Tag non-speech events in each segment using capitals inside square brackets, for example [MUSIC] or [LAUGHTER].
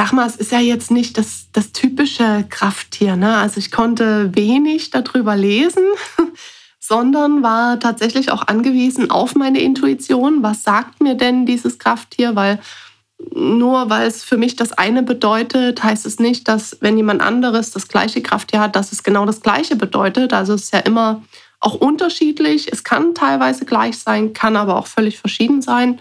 sag mal, es ist ja jetzt nicht das, das typische Krafttier. Ne? Also ich konnte wenig darüber lesen, [LAUGHS] sondern war tatsächlich auch angewiesen auf meine Intuition. Was sagt mir denn dieses Krafttier? Weil nur weil es für mich das eine bedeutet, heißt es nicht, dass wenn jemand anderes das gleiche Krafttier hat, dass es genau das gleiche bedeutet. Also es ist ja immer auch unterschiedlich. Es kann teilweise gleich sein, kann aber auch völlig verschieden sein.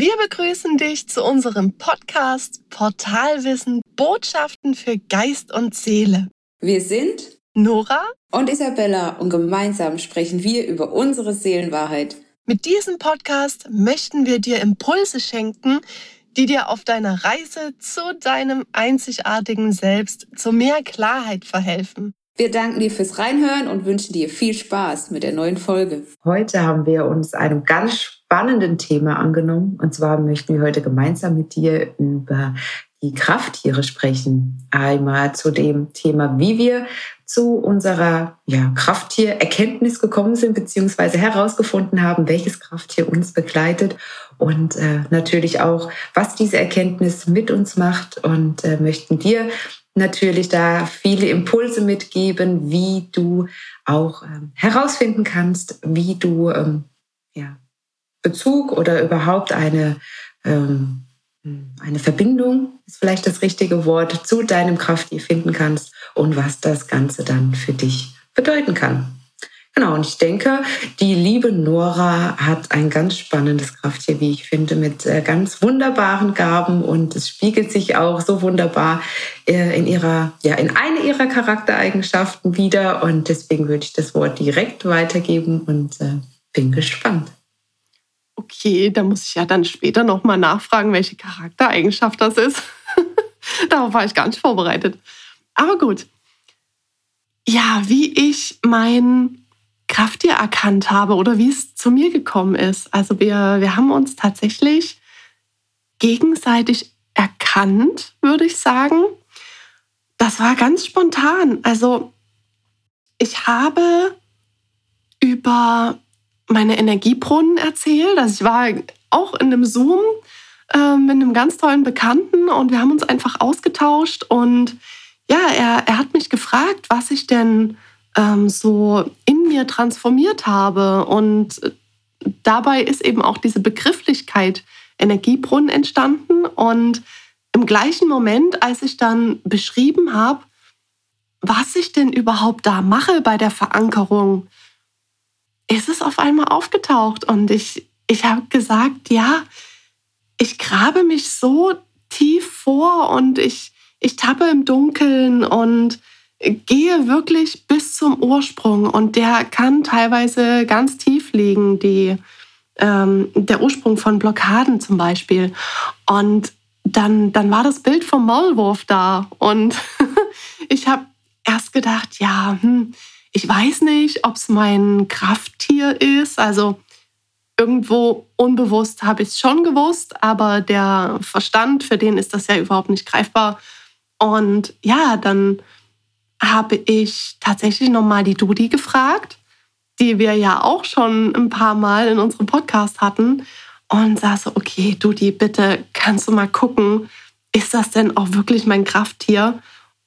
Wir begrüßen dich zu unserem Podcast Portalwissen Botschaften für Geist und Seele. Wir sind Nora und Isabella und gemeinsam sprechen wir über unsere Seelenwahrheit. Mit diesem Podcast möchten wir dir Impulse schenken, die dir auf deiner Reise zu deinem einzigartigen Selbst zu mehr Klarheit verhelfen. Wir danken dir fürs Reinhören und wünschen dir viel Spaß mit der neuen Folge. Heute haben wir uns einem ganz spannenden Thema angenommen. Und zwar möchten wir heute gemeinsam mit dir über die Krafttiere sprechen. Einmal zu dem Thema, wie wir zu unserer ja, Krafttiererkenntnis gekommen sind, beziehungsweise herausgefunden haben, welches Krafttier uns begleitet und äh, natürlich auch, was diese Erkenntnis mit uns macht und äh, möchten dir natürlich da viele Impulse mitgeben, wie du auch ähm, herausfinden kannst, wie du ähm, ja, Bezug oder überhaupt eine, ähm, eine Verbindung, ist vielleicht das richtige Wort, zu deinem Krafttier finden kannst und was das Ganze dann für dich bedeuten kann. Genau, und ich denke, die liebe Nora hat ein ganz spannendes Krafttier, wie ich finde, mit äh, ganz wunderbaren Gaben und es spiegelt sich auch so wunderbar äh, in ihrer, ja, in eine ihrer Charaktereigenschaften wieder und deswegen würde ich das Wort direkt weitergeben und äh, bin gespannt. Okay, da muss ich ja dann später nochmal nachfragen, welche Charaktereigenschaft das ist. [LAUGHS] Darauf war ich gar nicht vorbereitet. Aber gut. Ja, wie ich mein Krafttier erkannt habe oder wie es zu mir gekommen ist. Also wir, wir haben uns tatsächlich gegenseitig erkannt, würde ich sagen. Das war ganz spontan. Also ich habe über meine Energiebrunnen erzählt. Also ich war auch in einem Zoom äh, mit einem ganz tollen Bekannten und wir haben uns einfach ausgetauscht und ja, er, er hat mich gefragt, was ich denn ähm, so mir transformiert habe. Und dabei ist eben auch diese Begrifflichkeit Energiebrunnen entstanden. Und im gleichen Moment, als ich dann beschrieben habe, was ich denn überhaupt da mache bei der Verankerung, ist es auf einmal aufgetaucht. Und ich, ich habe gesagt, ja, ich grabe mich so tief vor und ich, ich tappe im Dunkeln und gehe wirklich bis zum Ursprung und der kann teilweise ganz tief liegen, die, ähm, der Ursprung von Blockaden zum Beispiel. Und dann, dann war das Bild vom Maulwurf da und [LAUGHS] ich habe erst gedacht, ja, hm, ich weiß nicht, ob es mein Krafttier ist. Also irgendwo unbewusst habe ich es schon gewusst, aber der Verstand, für den ist das ja überhaupt nicht greifbar. Und ja, dann habe ich tatsächlich nochmal die Dudi gefragt, die wir ja auch schon ein paar Mal in unserem Podcast hatten. Und sah so, okay, Dudi, bitte kannst du mal gucken, ist das denn auch wirklich mein Krafttier?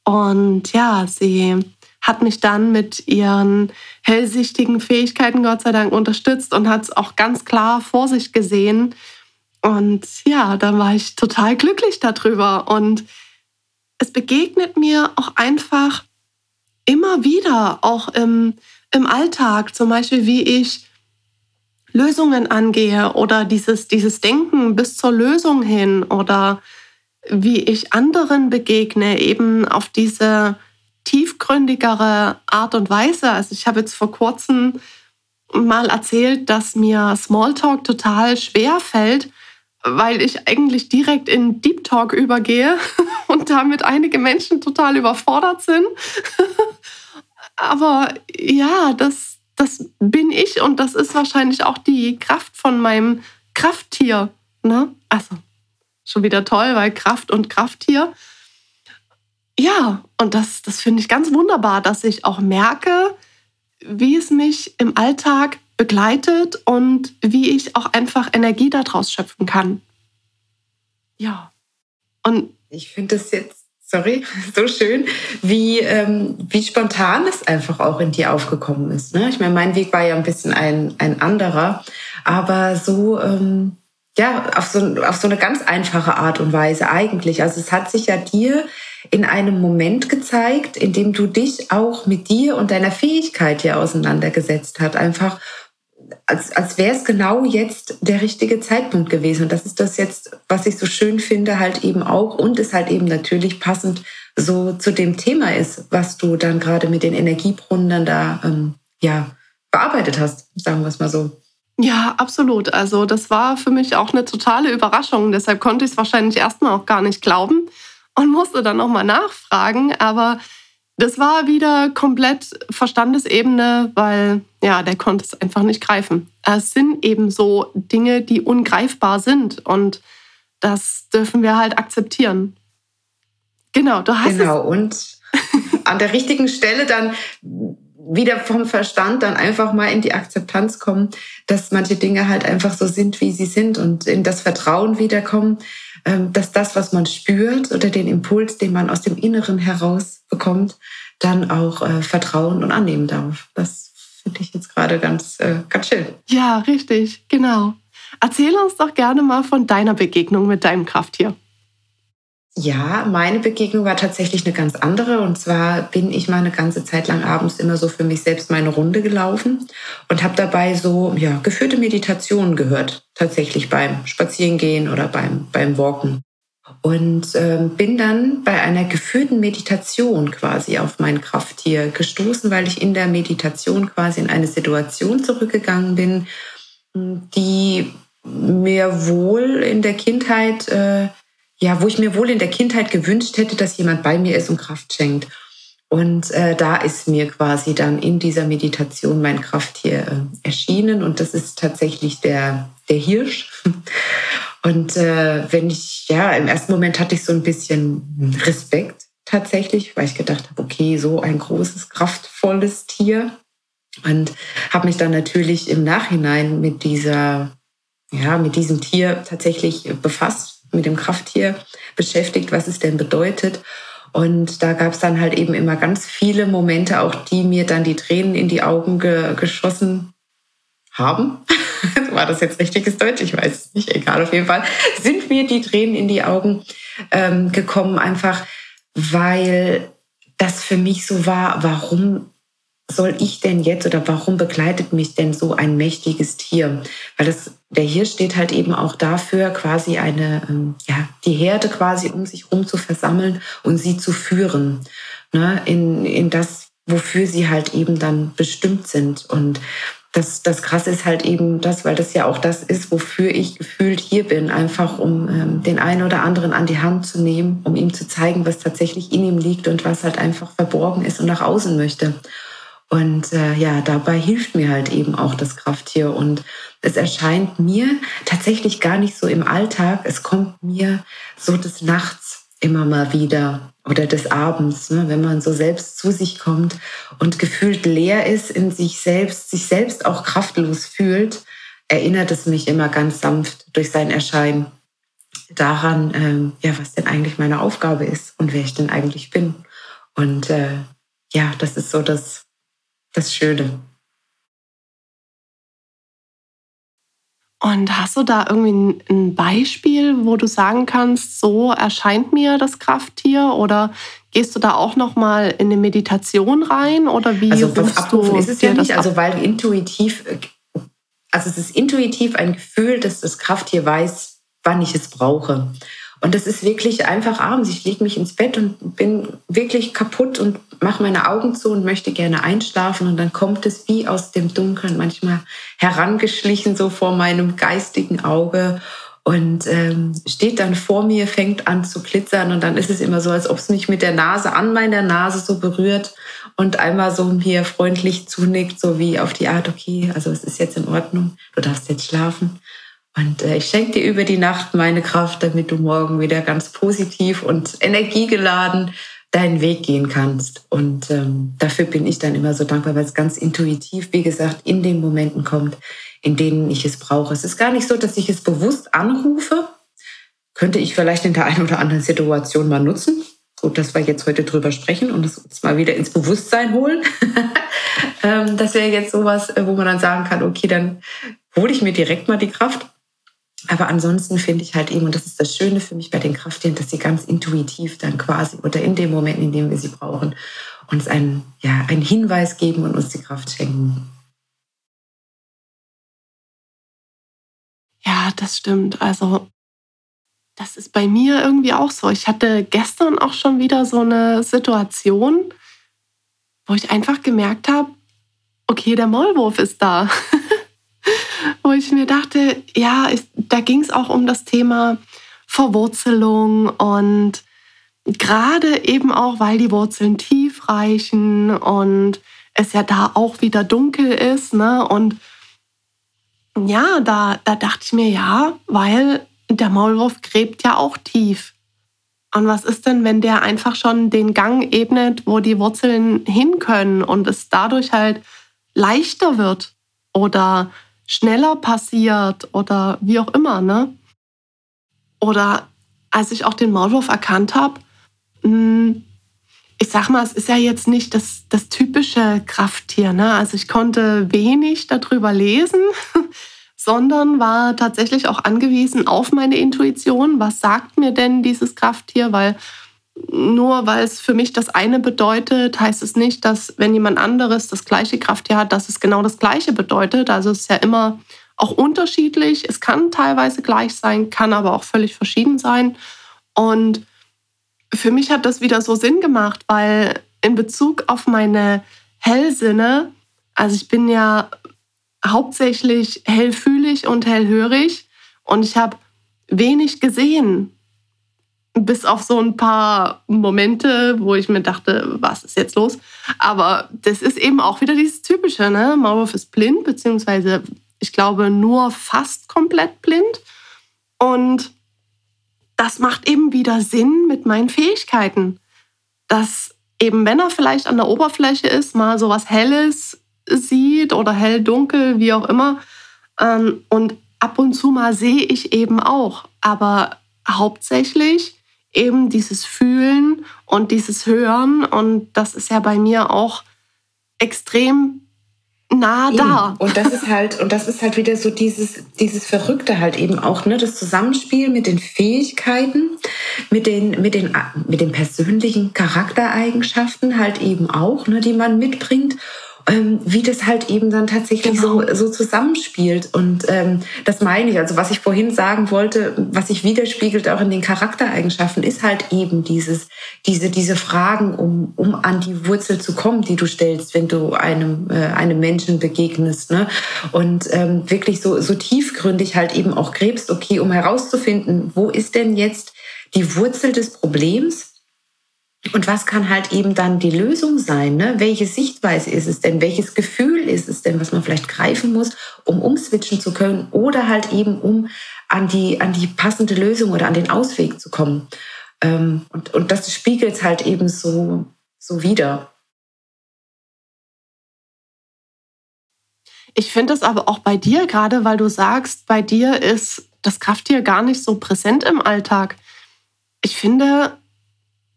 Und ja, sie hat mich dann mit ihren hellsichtigen Fähigkeiten Gott sei Dank unterstützt und hat es auch ganz klar vor sich gesehen. Und ja, da war ich total glücklich darüber. Und es begegnet mir auch einfach immer wieder, auch im, im Alltag, zum Beispiel wie ich Lösungen angehe oder dieses, dieses Denken bis zur Lösung hin oder wie ich anderen begegne, eben auf diese tiefgründigere Art und Weise. Also ich habe jetzt vor kurzem mal erzählt, dass mir Smalltalk total schwer fällt, weil ich eigentlich direkt in Deep Talk übergehe [LAUGHS] und damit einige Menschen total überfordert sind. [LAUGHS] Aber ja, das, das bin ich und das ist wahrscheinlich auch die Kraft von meinem Krafttier. Ne? Also schon wieder toll, weil Kraft und Krafttier. ja, und das, das finde ich ganz wunderbar, dass ich auch merke, wie es mich im Alltag begleitet und wie ich auch einfach Energie daraus schöpfen kann. Ja. Und ich finde das jetzt, sorry, [LAUGHS] so schön, wie, ähm, wie spontan es einfach auch in dir aufgekommen ist. Ne? Ich meine, mein Weg war ja ein bisschen ein, ein anderer, aber so, ähm, ja, auf so, auf so eine ganz einfache Art und Weise eigentlich. Also es hat sich ja dir in einem Moment gezeigt, in dem du dich auch mit dir und deiner Fähigkeit hier auseinandergesetzt hat. Einfach als, als wäre es genau jetzt der richtige Zeitpunkt gewesen. Und das ist das jetzt, was ich so schön finde, halt eben auch und es halt eben natürlich passend so zu dem Thema ist, was du dann gerade mit den Energiebrunnen dann da ähm, ja bearbeitet hast, sagen wir es mal so. Ja, absolut. Also das war für mich auch eine totale Überraschung. Deshalb konnte ich es wahrscheinlich erstmal auch gar nicht glauben und musste dann nochmal nachfragen. Aber das war wieder komplett Verstandesebene, weil ja, der konnte es einfach nicht greifen. Es sind eben so Dinge, die ungreifbar sind und das dürfen wir halt akzeptieren. Genau, du hast Genau, und [LAUGHS] an der richtigen Stelle dann wieder vom Verstand dann einfach mal in die Akzeptanz kommen, dass manche Dinge halt einfach so sind, wie sie sind und in das Vertrauen wiederkommen, dass das, was man spürt oder den Impuls, den man aus dem Inneren heraus bekommt, dann auch äh, vertrauen und annehmen darf. Das finde ich jetzt gerade ganz, äh, ganz schön. Ja, richtig, genau. Erzähl uns doch gerne mal von deiner Begegnung mit deinem Krafttier. Ja, meine Begegnung war tatsächlich eine ganz andere. Und zwar bin ich mal eine ganze Zeit lang abends immer so für mich selbst meine Runde gelaufen und habe dabei so ja, geführte Meditationen gehört, tatsächlich beim Spazierengehen oder beim, beim Walken. Und ähm, bin dann bei einer geführten Meditation quasi auf mein Krafttier gestoßen, weil ich in der Meditation quasi in eine Situation zurückgegangen bin, die mir wohl in der Kindheit äh, ja, wo ich mir wohl in der Kindheit gewünscht hätte, dass jemand bei mir ist und Kraft schenkt. Und äh, da ist mir quasi dann in dieser Meditation mein Krafttier äh, erschienen und das ist tatsächlich der, der Hirsch. [LAUGHS] Und äh, wenn ich, ja, im ersten Moment hatte ich so ein bisschen Respekt tatsächlich, weil ich gedacht habe, okay, so ein großes, kraftvolles Tier. Und habe mich dann natürlich im Nachhinein mit dieser, ja, mit diesem Tier tatsächlich befasst mit dem Krafttier beschäftigt, was es denn bedeutet. Und da gab es dann halt eben immer ganz viele Momente, auch die mir dann die Tränen in die Augen ge geschossen haben. [LAUGHS] War das jetzt richtiges Deutsch? Ich weiß es nicht. Egal, auf jeden Fall sind mir die Tränen in die Augen ähm, gekommen, einfach weil das für mich so war, warum soll ich denn jetzt oder warum begleitet mich denn so ein mächtiges Tier? Weil das, der Hirsch steht halt eben auch dafür, quasi eine, ähm, ja, die Herde quasi um sich herum zu versammeln und sie zu führen, ne, in, in das, wofür sie halt eben dann bestimmt sind. Und das, das Krasse ist halt eben das, weil das ja auch das ist, wofür ich gefühlt hier bin, einfach um ähm, den einen oder anderen an die Hand zu nehmen, um ihm zu zeigen, was tatsächlich in ihm liegt und was halt einfach verborgen ist und nach außen möchte. Und äh, ja, dabei hilft mir halt eben auch das Krafttier. Und es erscheint mir tatsächlich gar nicht so im Alltag. Es kommt mir so des Nachts immer mal wieder oder des Abends, ne, wenn man so selbst zu sich kommt und gefühlt leer ist in sich selbst, sich selbst auch kraftlos fühlt, erinnert es mich immer ganz sanft durch sein Erscheinen daran, ähm, ja, was denn eigentlich meine Aufgabe ist und wer ich denn eigentlich bin. Und äh, ja, das ist so das das Schöne. Und hast du da irgendwie ein Beispiel, wo du sagen kannst, so erscheint mir das Krafttier oder gehst du da auch noch mal in eine Meditation rein oder wie Also was abrufen ist es ja nicht, also weil intuitiv also es ist intuitiv ein Gefühl, dass das Krafttier weiß, wann ich es brauche. Und das ist wirklich einfach abends. Ich lege mich ins Bett und bin wirklich kaputt und mache meine Augen zu und möchte gerne einschlafen. Und dann kommt es wie aus dem Dunkeln manchmal herangeschlichen, so vor meinem geistigen Auge und ähm, steht dann vor mir, fängt an zu glitzern und dann ist es immer so, als ob es mich mit der Nase an meiner Nase so berührt und einmal so mir freundlich zunickt, so wie auf die Art, okay, also es ist jetzt in Ordnung, du darfst jetzt schlafen. Und äh, ich schenke dir über die Nacht meine Kraft, damit du morgen wieder ganz positiv und energiegeladen deinen Weg gehen kannst. Und ähm, dafür bin ich dann immer so dankbar, weil es ganz intuitiv, wie gesagt, in den Momenten kommt, in denen ich es brauche. Es ist gar nicht so, dass ich es bewusst anrufe. Könnte ich vielleicht in der einen oder anderen Situation mal nutzen. Gut, dass wir jetzt heute drüber sprechen und es mal wieder ins Bewusstsein holen. [LAUGHS] Ähm, das wäre jetzt sowas, äh, wo man dann sagen kann, okay, dann hole ich mir direkt mal die Kraft. Aber ansonsten finde ich halt eben, und das ist das Schöne für mich bei den Krafttieren, dass sie ganz intuitiv dann quasi oder in dem Moment, in dem wir sie brauchen, uns einen, ja, einen Hinweis geben und uns die Kraft schenken. Ja, das stimmt. Also das ist bei mir irgendwie auch so. Ich hatte gestern auch schon wieder so eine Situation, wo ich einfach gemerkt habe, okay, der Maulwurf ist da. [LAUGHS] [LAUGHS] wo ich mir dachte, ja, ich, da ging es auch um das Thema Verwurzelung und gerade eben auch, weil die Wurzeln tief reichen und es ja da auch wieder dunkel ist. Ne? Und ja, da, da dachte ich mir, ja, weil der Maulwurf gräbt ja auch tief. Und was ist denn, wenn der einfach schon den Gang ebnet, wo die Wurzeln hin können und es dadurch halt leichter wird oder schneller passiert oder wie auch immer, ne? Oder als ich auch den Maulwurf erkannt habe, hm, ich sag mal, es ist ja jetzt nicht das, das typische Krafttier, ne? Also ich konnte wenig darüber lesen, [LAUGHS] sondern war tatsächlich auch angewiesen auf meine Intuition. Was sagt mir denn dieses Krafttier? Weil nur weil es für mich das eine bedeutet, heißt es nicht, dass wenn jemand anderes das gleiche Krafttier hat, dass es genau das gleiche bedeutet. Also es ist ja immer auch unterschiedlich. Es kann teilweise gleich sein, kann aber auch völlig verschieden sein. Und für mich hat das wieder so Sinn gemacht, weil in Bezug auf meine Hellsinne, also ich bin ja hauptsächlich hellfühlig und hellhörig und ich habe wenig gesehen bis auf so ein paar Momente, wo ich mir dachte, was ist jetzt los? Aber das ist eben auch wieder dieses Typische, ne? Maulwurf ist blind, beziehungsweise ich glaube nur fast komplett blind. Und das macht eben wieder Sinn mit meinen Fähigkeiten. Dass eben, wenn er vielleicht an der Oberfläche ist, mal so was Helles sieht oder hell-dunkel, wie auch immer. Ähm, und ab und zu mal sehe ich eben auch. Aber hauptsächlich eben dieses Fühlen und dieses Hören. Und das ist ja bei mir auch extrem nah eben. da. Und das ist halt, und das ist halt wieder so dieses, dieses Verrückte halt eben auch, ne? Das Zusammenspiel mit den Fähigkeiten, mit den, mit den, mit den persönlichen Charaktereigenschaften halt eben auch, ne, die man mitbringt wie das halt eben dann tatsächlich genau. so, so zusammenspielt. Und ähm, das meine ich. Also was ich vorhin sagen wollte, was sich widerspiegelt auch in den Charaktereigenschaften, ist halt eben dieses, diese, diese Fragen, um, um an die Wurzel zu kommen, die du stellst, wenn du einem, äh, einem Menschen begegnest. Ne? Und ähm, wirklich so, so tiefgründig halt eben auch gräbst, okay, um herauszufinden, wo ist denn jetzt die Wurzel des Problems? Und was kann halt eben dann die Lösung sein? Ne? Welche Sichtweise ist es denn? Welches Gefühl ist es denn, was man vielleicht greifen muss, um umswitchen zu können oder halt eben um an die, an die passende Lösung oder an den Ausweg zu kommen? Ähm, und, und das spiegelt halt eben so, so wieder. Ich finde es aber auch bei dir, gerade weil du sagst, bei dir ist das Krafttier gar nicht so präsent im Alltag. Ich finde,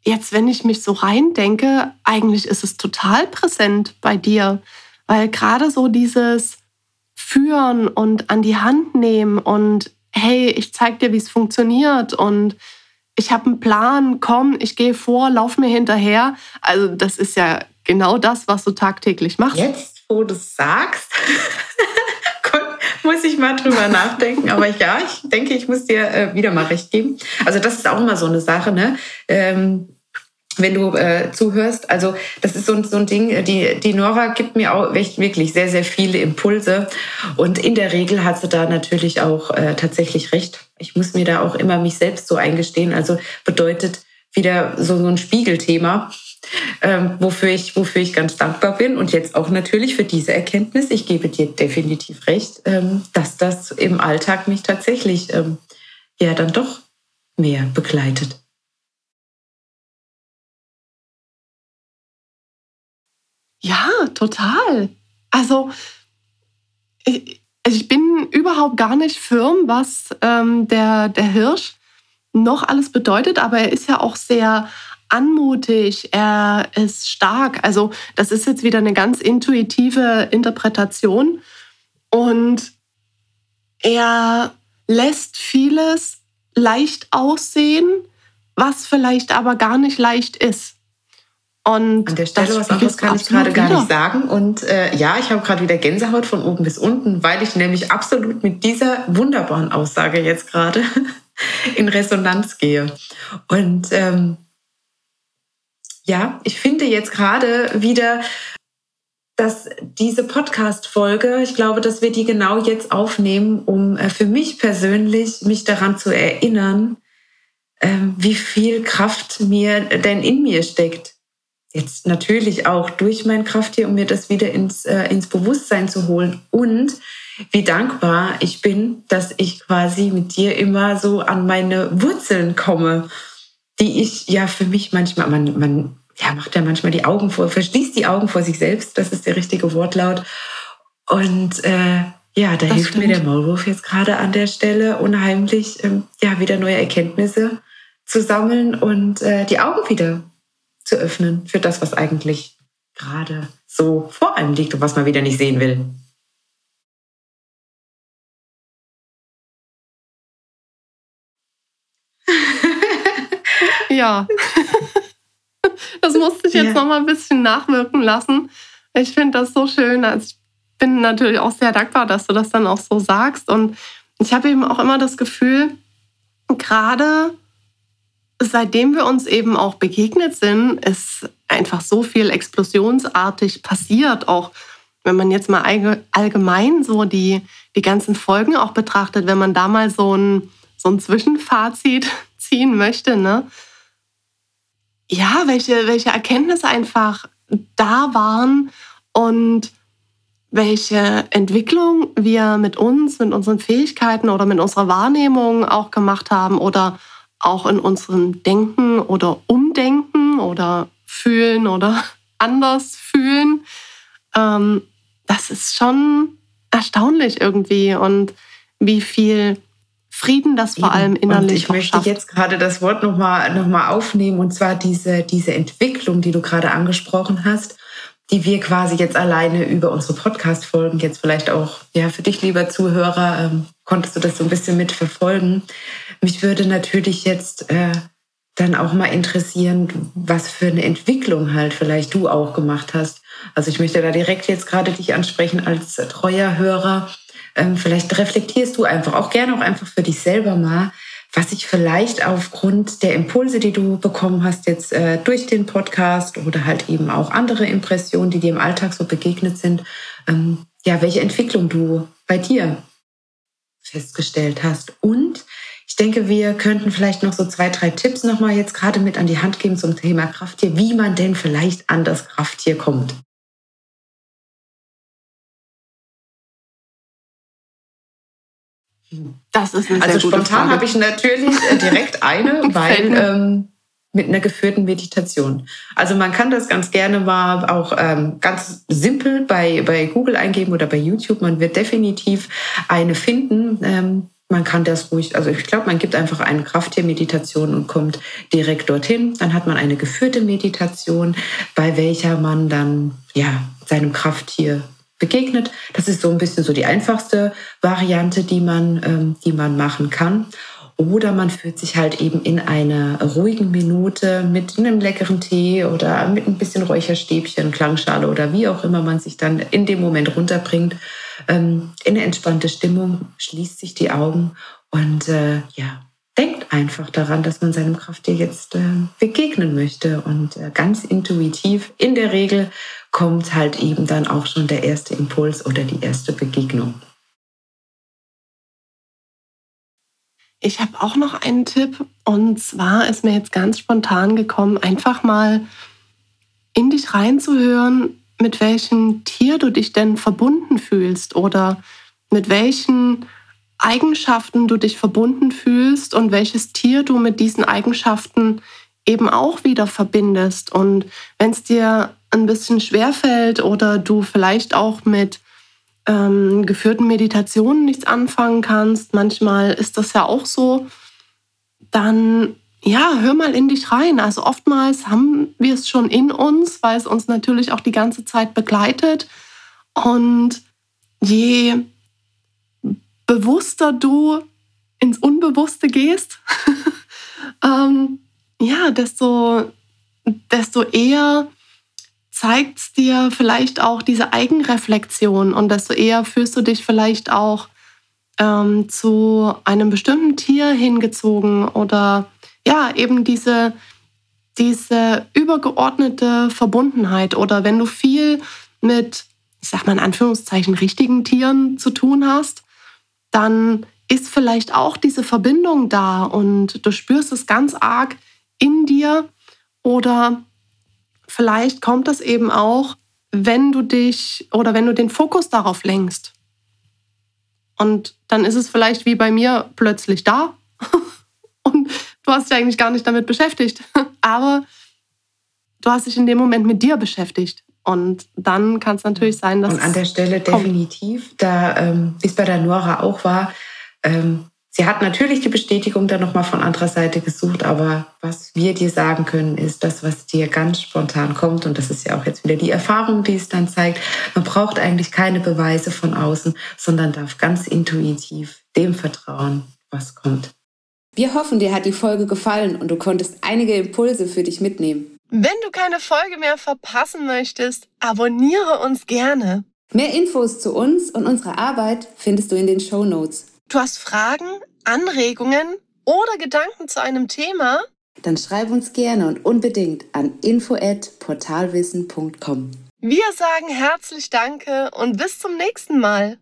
jetzt, wenn ich mich so reindenke, eigentlich ist es total präsent bei dir, weil gerade so dieses Führen und an die Hand nehmen und hey, ich zeig dir, wie es funktioniert und ich habe einen Plan, komm, ich gehe vor, lauf mir hinterher. Also das ist ja genau das, was du tagtäglich machst. Jetzt, wo du es sagst, [LAUGHS] muss ich mal drüber nachdenken. Aber ja, ich denke, ich muss dir äh, wieder mal recht geben. Also das ist auch immer so eine Sache, ne? Ähm, wenn du äh, zuhörst. Also das ist so, so ein Ding, die, die Nora gibt mir auch wirklich sehr, sehr viele Impulse. Und in der Regel hat sie da natürlich auch äh, tatsächlich recht. Ich muss mir da auch immer mich selbst so eingestehen. Also bedeutet wieder so, so ein Spiegelthema, ähm, wofür, ich, wofür ich ganz dankbar bin. Und jetzt auch natürlich für diese Erkenntnis. Ich gebe dir definitiv recht, ähm, dass das im Alltag mich tatsächlich ähm, ja dann doch mehr begleitet. Ja, total. Also ich, also ich bin überhaupt gar nicht firm, was ähm, der, der Hirsch noch alles bedeutet, aber er ist ja auch sehr anmutig, er ist stark. Also das ist jetzt wieder eine ganz intuitive Interpretation und er lässt vieles leicht aussehen, was vielleicht aber gar nicht leicht ist. Und An der Stelle was anderes kann ich gerade gar nicht sagen. Und äh, ja, ich habe gerade wieder Gänsehaut von oben bis unten, weil ich nämlich absolut mit dieser wunderbaren Aussage jetzt gerade [LAUGHS] in Resonanz gehe. Und ähm, ja, ich finde jetzt gerade wieder, dass diese Podcast-Folge, ich glaube, dass wir die genau jetzt aufnehmen, um äh, für mich persönlich mich daran zu erinnern, äh, wie viel Kraft mir denn in mir steckt jetzt natürlich auch durch mein Krafttier, um mir das wieder ins, äh, ins Bewusstsein zu holen. Und wie dankbar ich bin, dass ich quasi mit dir immer so an meine Wurzeln komme, die ich ja für mich manchmal, man, man ja, macht ja manchmal die Augen vor, verschließt die Augen vor sich selbst, das ist der richtige Wortlaut. Und äh, ja, da das hilft stimmt. mir der Maulwurf jetzt gerade an der Stelle unheimlich, ähm, ja, wieder neue Erkenntnisse zu sammeln und äh, die Augen wieder zu öffnen für das, was eigentlich gerade so vor einem liegt und was man wieder nicht sehen will. ja, [LAUGHS] das musste ich jetzt ja. noch mal ein bisschen nachwirken lassen. Ich finde das so schön. Also ich bin natürlich auch sehr dankbar, dass du das dann auch so sagst. Und ich habe eben auch immer das Gefühl, gerade seitdem wir uns eben auch begegnet sind, ist einfach so viel explosionsartig passiert. Auch wenn man jetzt mal allgemein so die, die ganzen Folgen auch betrachtet, wenn man da mal so ein, so ein Zwischenfazit [LAUGHS] ziehen möchte. Ne? Ja, welche, welche Erkenntnisse einfach da waren und welche Entwicklung wir mit uns, mit unseren Fähigkeiten oder mit unserer Wahrnehmung auch gemacht haben oder auch in unserem Denken oder Umdenken oder Fühlen oder [LAUGHS] anders fühlen. Ähm, das ist schon erstaunlich irgendwie und wie viel Frieden das vor allem innerlich und ich möchte jetzt gerade das Wort nochmal noch mal aufnehmen und zwar diese, diese Entwicklung, die du gerade angesprochen hast die wir quasi jetzt alleine über unsere Podcast-Folgen, jetzt vielleicht auch ja, für dich, lieber Zuhörer, ähm, konntest du das so ein bisschen mitverfolgen. Mich würde natürlich jetzt äh, dann auch mal interessieren, was für eine Entwicklung halt vielleicht du auch gemacht hast. Also ich möchte da direkt jetzt gerade dich ansprechen als treuer Hörer. Ähm, vielleicht reflektierst du einfach auch gerne auch einfach für dich selber mal, was sich vielleicht aufgrund der Impulse, die du bekommen hast jetzt äh, durch den Podcast oder halt eben auch andere Impressionen, die dir im Alltag so begegnet sind, ähm, ja, welche Entwicklung du bei dir festgestellt hast. Und ich denke, wir könnten vielleicht noch so zwei, drei Tipps nochmal jetzt gerade mit an die Hand geben zum Thema Krafttier, wie man denn vielleicht an das Krafttier kommt. Das ist eine Also spontan habe ich natürlich äh, direkt eine, [LAUGHS] weil ähm, mit einer geführten Meditation. Also man kann das ganz gerne mal auch ähm, ganz simpel bei, bei Google eingeben oder bei YouTube. Man wird definitiv eine finden. Ähm, man kann das ruhig, also ich glaube, man gibt einfach eine Krafttiermeditation und kommt direkt dorthin. Dann hat man eine geführte Meditation, bei welcher man dann ja seinem Krafttier begegnet. Das ist so ein bisschen so die einfachste Variante, die man, ähm, die man machen kann. Oder man fühlt sich halt eben in einer ruhigen Minute mit einem leckeren Tee oder mit ein bisschen Räucherstäbchen, Klangschale oder wie auch immer man sich dann in dem Moment runterbringt, ähm, in eine entspannte Stimmung, schließt sich die Augen und äh, ja, denkt einfach daran, dass man seinem Krafttier jetzt äh, begegnen möchte. Und äh, ganz intuitiv, in der Regel, kommt halt eben dann auch schon der erste Impuls oder die erste Begegnung. Ich habe auch noch einen Tipp und zwar ist mir jetzt ganz spontan gekommen, einfach mal in dich reinzuhören, mit welchem Tier du dich denn verbunden fühlst oder mit welchen Eigenschaften du dich verbunden fühlst und welches Tier du mit diesen Eigenschaften eben auch wieder verbindest. Und wenn es dir ein bisschen schwerfällt oder du vielleicht auch mit ähm, geführten Meditationen nichts anfangen kannst, manchmal ist das ja auch so, dann ja, hör mal in dich rein. Also oftmals haben wir es schon in uns, weil es uns natürlich auch die ganze Zeit begleitet. Und je bewusster du ins Unbewusste gehst, [LAUGHS] ähm, ja, desto, desto eher zeigt es dir vielleicht auch diese Eigenreflexion und desto eher fühlst du dich vielleicht auch ähm, zu einem bestimmten Tier hingezogen oder ja, eben diese, diese übergeordnete Verbundenheit oder wenn du viel mit, ich sag mal in Anführungszeichen, richtigen Tieren zu tun hast, dann ist vielleicht auch diese Verbindung da und du spürst es ganz arg in dir oder vielleicht kommt das eben auch, wenn du dich oder wenn du den Fokus darauf lenkst. Und dann ist es vielleicht wie bei mir plötzlich da [LAUGHS] und du hast dich eigentlich gar nicht damit beschäftigt. [LAUGHS] Aber du hast dich in dem Moment mit dir beschäftigt. Und dann kann es natürlich sein, dass. Und an der Stelle definitiv, da, ähm, wie es bei der Nora auch war, ähm, Sie hat natürlich die Bestätigung dann nochmal von anderer Seite gesucht, aber was wir dir sagen können, ist das, was dir ganz spontan kommt. Und das ist ja auch jetzt wieder die Erfahrung, die es dann zeigt. Man braucht eigentlich keine Beweise von außen, sondern darf ganz intuitiv dem vertrauen, was kommt. Wir hoffen, dir hat die Folge gefallen und du konntest einige Impulse für dich mitnehmen. Wenn du keine Folge mehr verpassen möchtest, abonniere uns gerne. Mehr Infos zu uns und unserer Arbeit findest du in den Show Notes. Du hast Fragen, Anregungen oder Gedanken zu einem Thema? Dann schreib uns gerne und unbedingt an info@portalwissen.com. Wir sagen herzlich Danke und bis zum nächsten Mal.